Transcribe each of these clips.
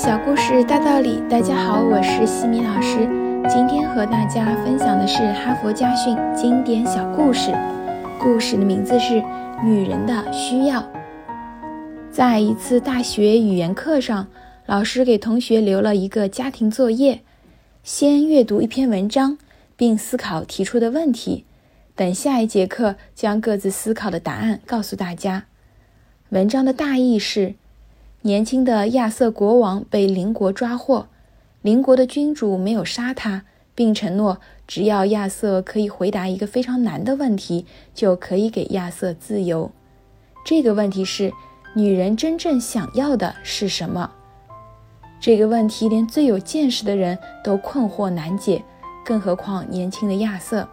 小故事大道理，大家好，我是西米老师。今天和大家分享的是哈佛家训经典小故事，故事的名字是《女人的需要》。在一次大学语言课上，老师给同学留了一个家庭作业：先阅读一篇文章，并思考提出的问题，等下一节课将各自思考的答案告诉大家。文章的大意是。年轻的亚瑟国王被邻国抓获，邻国的君主没有杀他，并承诺只要亚瑟可以回答一个非常难的问题，就可以给亚瑟自由。这个问题是：女人真正想要的是什么？这个问题连最有见识的人都困惑难解，更何况年轻的亚瑟？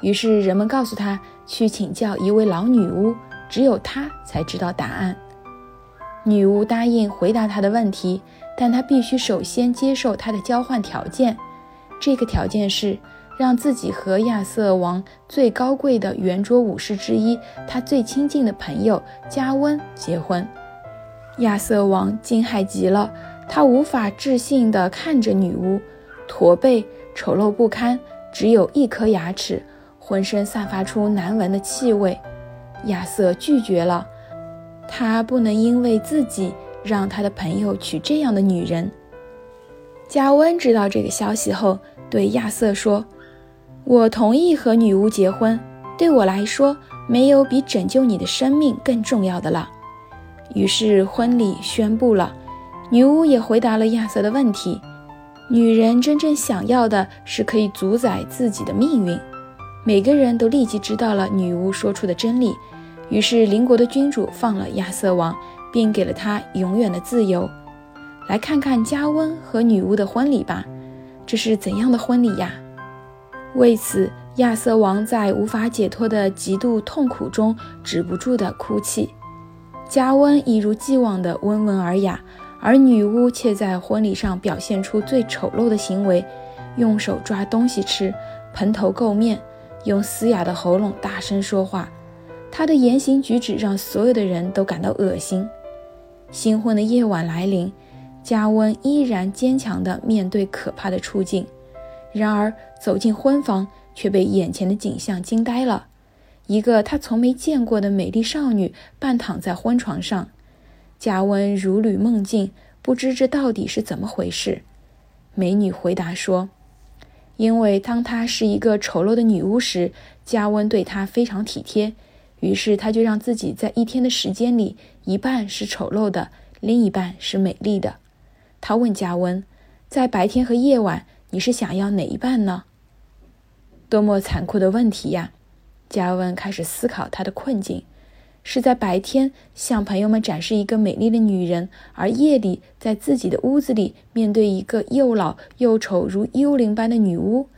于是人们告诉他去请教一位老女巫，只有她才知道答案。女巫答应回答他的问题，但他必须首先接受他的交换条件。这个条件是让自己和亚瑟王最高贵的圆桌武士之一，他最亲近的朋友加温结婚。亚瑟王惊骇极了，他无法置信地看着女巫，驼背、丑陋不堪，只有一颗牙齿，浑身散发出难闻的气味。亚瑟拒绝了。他不能因为自己让他的朋友娶这样的女人。加温知道这个消息后，对亚瑟说：“我同意和女巫结婚。对我来说，没有比拯救你的生命更重要的了。”于是婚礼宣布了。女巫也回答了亚瑟的问题：女人真正想要的是可以主宰自己的命运。每个人都立即知道了女巫说出的真理。于是邻国的君主放了亚瑟王，并给了他永远的自由。来看看加温和女巫的婚礼吧，这是怎样的婚礼呀？为此，亚瑟王在无法解脱的极度痛苦中止不住的哭泣。加温一如既往的温文尔雅，而女巫却在婚礼上表现出最丑陋的行为：用手抓东西吃，蓬头垢面，用嘶哑的喉咙大声说话。他的言行举止让所有的人都感到恶心。新婚的夜晚来临，加温依然坚强地面对可怕的处境。然而，走进婚房，却被眼前的景象惊呆了：一个他从没见过的美丽少女半躺在婚床上。加温如履梦境，不知这到底是怎么回事。美女回答说：“因为当她是一个丑陋的女巫时，加温对她非常体贴。”于是他就让自己在一天的时间里，一半是丑陋的，另一半是美丽的。他问加温：“在白天和夜晚，你是想要哪一半呢？”多么残酷的问题呀！加温开始思考他的困境：是在白天向朋友们展示一个美丽的女人，而夜里在自己的屋子里面对一个又老又丑如幽灵般的女巫，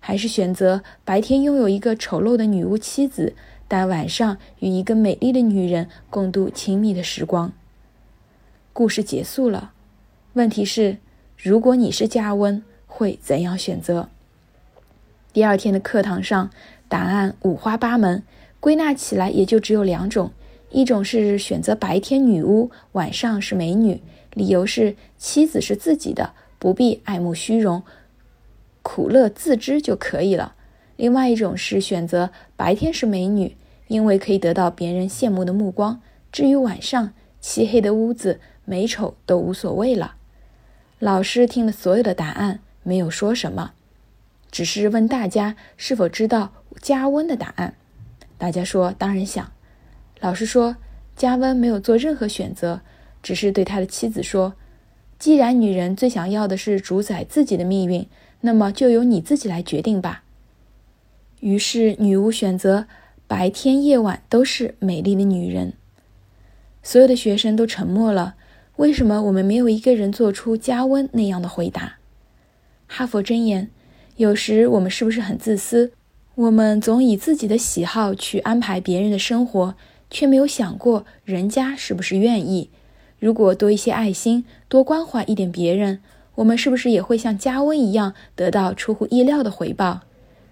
还是选择白天拥有一个丑陋的女巫妻子？但晚上与一个美丽的女人共度亲密的时光。故事结束了。问题是，如果你是加温，会怎样选择？第二天的课堂上，答案五花八门，归纳起来也就只有两种：一种是选择白天女巫，晚上是美女，理由是妻子是自己的，不必爱慕虚荣，苦乐自知就可以了。另外一种是选择白天是美女，因为可以得到别人羡慕的目光。至于晚上，漆黑的屋子，美丑都无所谓了。老师听了所有的答案，没有说什么，只是问大家是否知道加温的答案。大家说当然想。老师说加温没有做任何选择，只是对他的妻子说：“既然女人最想要的是主宰自己的命运，那么就由你自己来决定吧。”于是，女巫选择白天、夜晚都是美丽的女人。所有的学生都沉默了。为什么我们没有一个人做出加温那样的回答？哈佛箴言：有时我们是不是很自私？我们总以自己的喜好去安排别人的生活，却没有想过人家是不是愿意。如果多一些爱心，多关怀一点别人，我们是不是也会像加温一样得到出乎意料的回报？